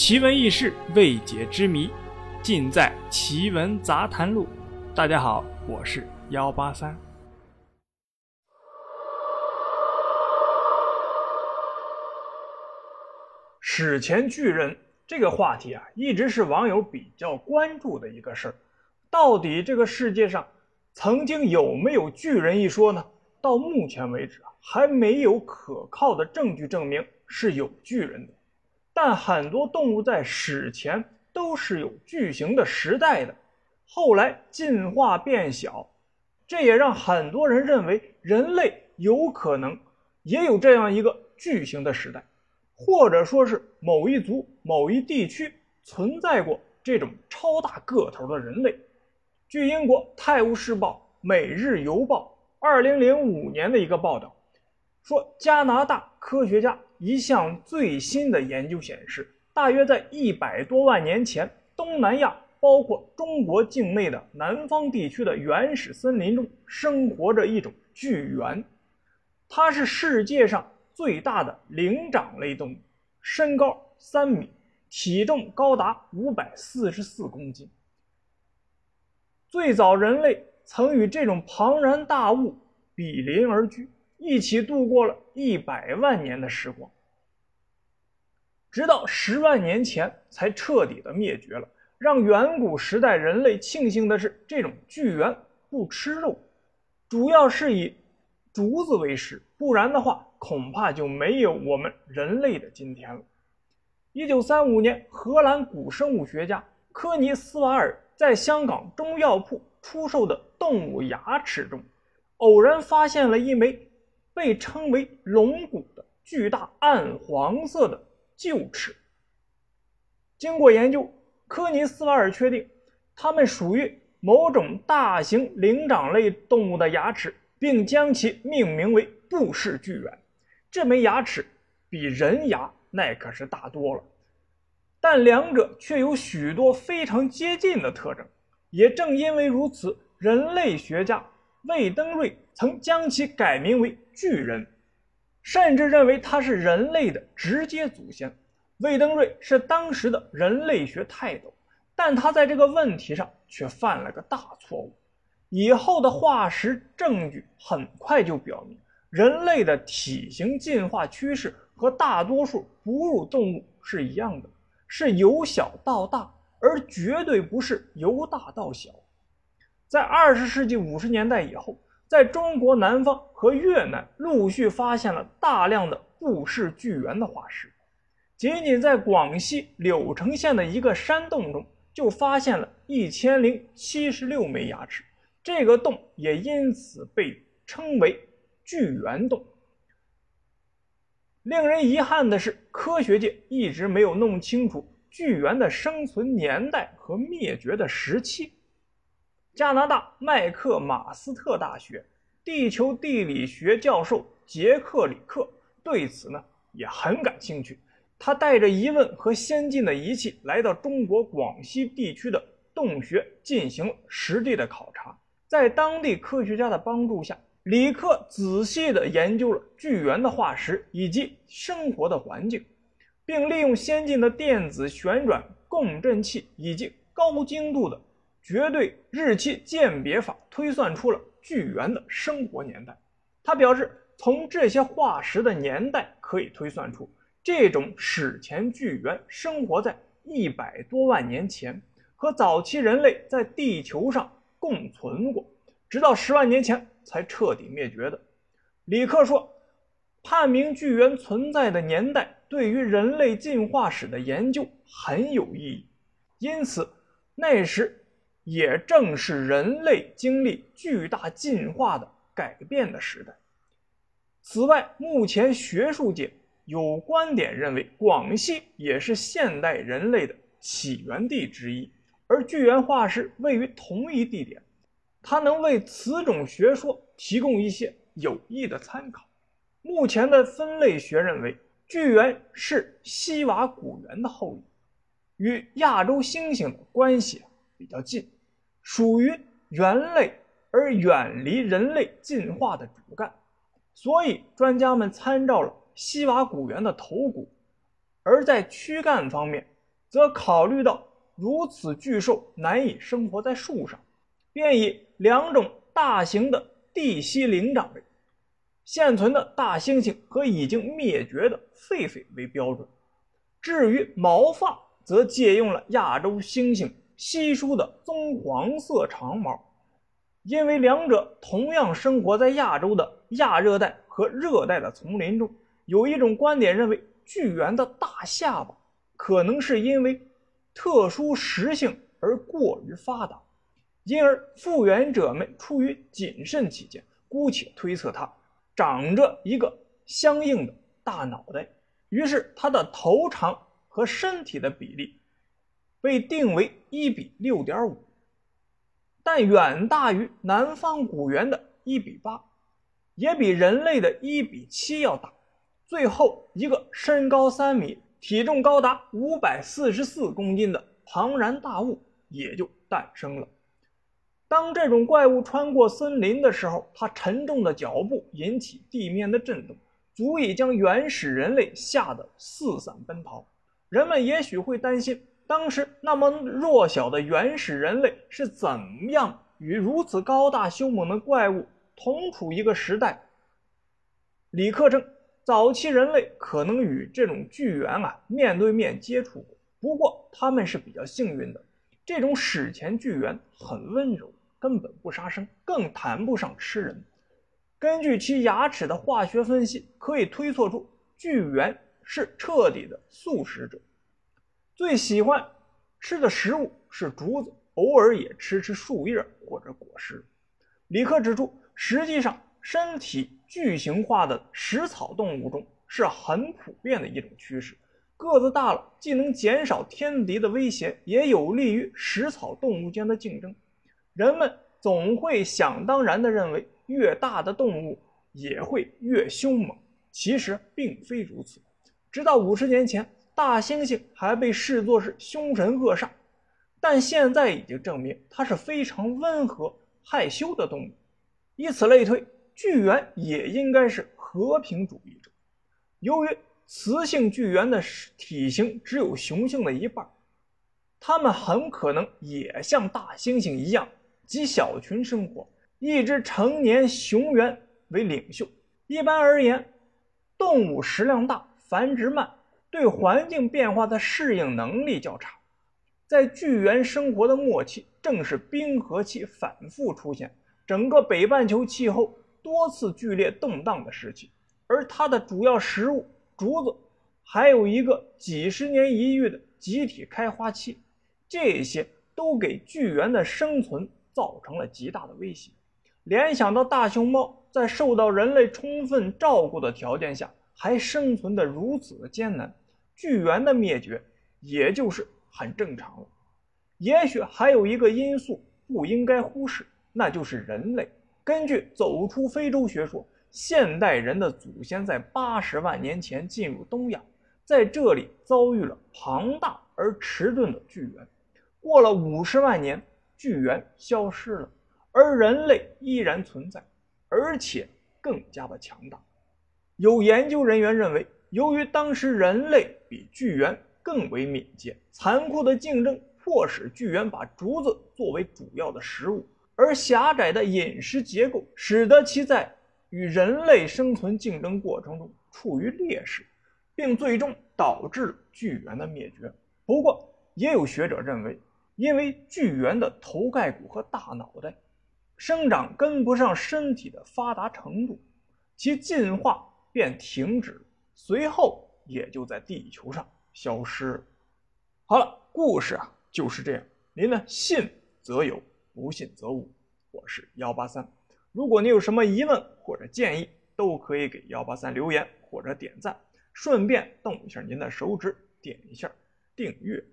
奇闻异事、未解之谜，尽在《奇闻杂谈录》。大家好，我是幺八三。史前巨人这个话题啊，一直是网友比较关注的一个事儿。到底这个世界上曾经有没有巨人一说呢？到目前为止啊，还没有可靠的证据证明是有巨人的。但很多动物在史前都是有巨型的时代的，后来进化变小，这也让很多人认为人类有可能也有这样一个巨型的时代，或者说是某一族、某一地区存在过这种超大个头的人类。据英国《泰晤士报》《每日邮报》二零零五年的一个报道说，加拿大科学家。一项最新的研究显示，大约在一百多万年前，东南亚包括中国境内的南方地区的原始森林中生活着一种巨猿，它是世界上最大的灵长类动物，身高三米，体重高达五百四十四公斤。最早人类曾与这种庞然大物比邻而居。一起度过了一百万年的时光，直到十万年前才彻底的灭绝了。让远古时代人类庆幸的是，这种巨猿不吃肉，主要是以竹子为食，不然的话，恐怕就没有我们人类的今天了。一九三五年，荷兰古生物学家科尼斯瓦尔在香港中药铺出售的动物牙齿中，偶然发现了一枚。被称为龙骨的巨大暗黄色的臼齿，经过研究，科尼斯瓦尔确定它们属于某种大型灵长类动物的牙齿，并将其命名为布氏巨猿。这枚牙齿比人牙那可是大多了，但两者却有许多非常接近的特征。也正因为如此，人类学家。魏登瑞曾将其改名为巨人，甚至认为他是人类的直接祖先。魏登瑞是当时的人类学泰斗，但他在这个问题上却犯了个大错误。以后的化石证据很快就表明，人类的体型进化趋势和大多数哺乳动物是一样的，是由小到大，而绝对不是由大到小。在二十世纪五十年代以后，在中国南方和越南陆续发现了大量的布氏巨猿的化石。仅仅在广西柳城县的一个山洞中，就发现了一千零七十六枚牙齿，这个洞也因此被称为巨猿洞。令人遗憾的是，科学界一直没有弄清楚巨猿的生存年代和灭绝的时期。加拿大麦克马斯特大学地球地理学教授杰克里克对此呢也很感兴趣。他带着疑问和先进的仪器来到中国广西地区的洞穴进行实地的考察。在当地科学家的帮助下，里克仔细地研究了巨猿的化石以及生活的环境，并利用先进的电子旋转共振器以及高精度的。绝对日期鉴别法推算出了巨猿的生活年代。他表示，从这些化石的年代可以推算出，这种史前巨猿生活在一百多万年前，和早期人类在地球上共存过，直到十万年前才彻底灭绝的。李克说，判明巨猿存在的年代对于人类进化史的研究很有意义，因此那时。也正是人类经历巨大进化的改变的时代。此外，目前学术界有观点认为，广西也是现代人类的起源地之一，而巨猿化石位于同一地点，它能为此种学说提供一些有益的参考。目前的分类学认为，巨猿是西瓦古猿的后裔，与亚洲猩猩的关系。比较近，属于猿类而远离人类进化的主干，所以专家们参照了西瓦古猿的头骨，而在躯干方面则考虑到如此巨兽难以生活在树上，便以两种大型的地栖灵长类，现存的大猩猩和已经灭绝的狒狒为标准。至于毛发，则借用了亚洲猩猩稀疏的棕黄色长毛，因为两者同样生活在亚洲的亚热带和热带的丛林中。有一种观点认为，巨猿的大下巴可能是因为特殊食性而过于发达，因而复原者们出于谨慎起见，姑且推测它长着一个相应的大脑袋。于是，它的头长和身体的比例被定为一比六点五，但远大于南方古猿的一比八，也比人类的一比七要大。最后一个身高三米、体重高达五百四十四公斤的庞然大物也就诞生了。当这种怪物穿过森林的时候，它沉重的脚步引起地面的震动。足以将原始人类吓得四散奔逃。人们也许会担心，当时那么弱小的原始人类是怎么样与如此高大凶猛的怪物同处一个时代。李克称，早期人类可能与这种巨猿啊面对面接触过，不过他们是比较幸运的。这种史前巨猿很温柔，根本不杀生，更谈不上吃人。根据其牙齿的化学分析，可以推测出巨猿是彻底的素食者，最喜欢吃的食物是竹子，偶尔也吃吃树叶或者果实。李克指出，实际上身体巨型化的食草动物中是很普遍的一种趋势。个子大了，既能减少天敌的威胁，也有利于食草动物间的竞争。人们总会想当然地认为。越大的动物也会越凶猛，其实并非如此。直到五十年前，大猩猩还被视作是凶神恶煞，但现在已经证明它是非常温和害羞的动物。以此类推，巨猿也应该是和平主义者。由于雌性巨猿的体型只有雄性的一半，它们很可能也像大猩猩一样，集小群生活。一只成年雄猿为领袖。一般而言，动物食量大、繁殖慢，对环境变化的适应能力较差。在巨猿生活的末期，正是冰河期反复出现、整个北半球气候多次剧烈动荡的时期。而它的主要食物竹子，还有一个几十年一遇的集体开花期，这些都给巨猿的生存造成了极大的威胁。联想到大熊猫在受到人类充分照顾的条件下还生存的如此的艰难，巨猿的灭绝也就是很正常了。也许还有一个因素不应该忽视，那就是人类。根据走出非洲学说，现代人的祖先在八十万年前进入东亚，在这里遭遇了庞大而迟钝的巨猿。过了五十万年，巨猿消失了。而人类依然存在，而且更加的强大。有研究人员认为，由于当时人类比巨猿更为敏捷，残酷的竞争迫使巨猿把竹子作为主要的食物，而狭窄的饮食结构使得其在与人类生存竞争过程中处于劣势，并最终导致巨猿的灭绝。不过，也有学者认为，因为巨猿的头盖骨和大脑袋。生长跟不上身体的发达程度，其进化便停止，随后也就在地球上消失。好了，故事啊就是这样。您呢，信则有，不信则无。我是幺八三，如果您有什么疑问或者建议，都可以给幺八三留言或者点赞，顺便动一下您的手指，点一下订阅。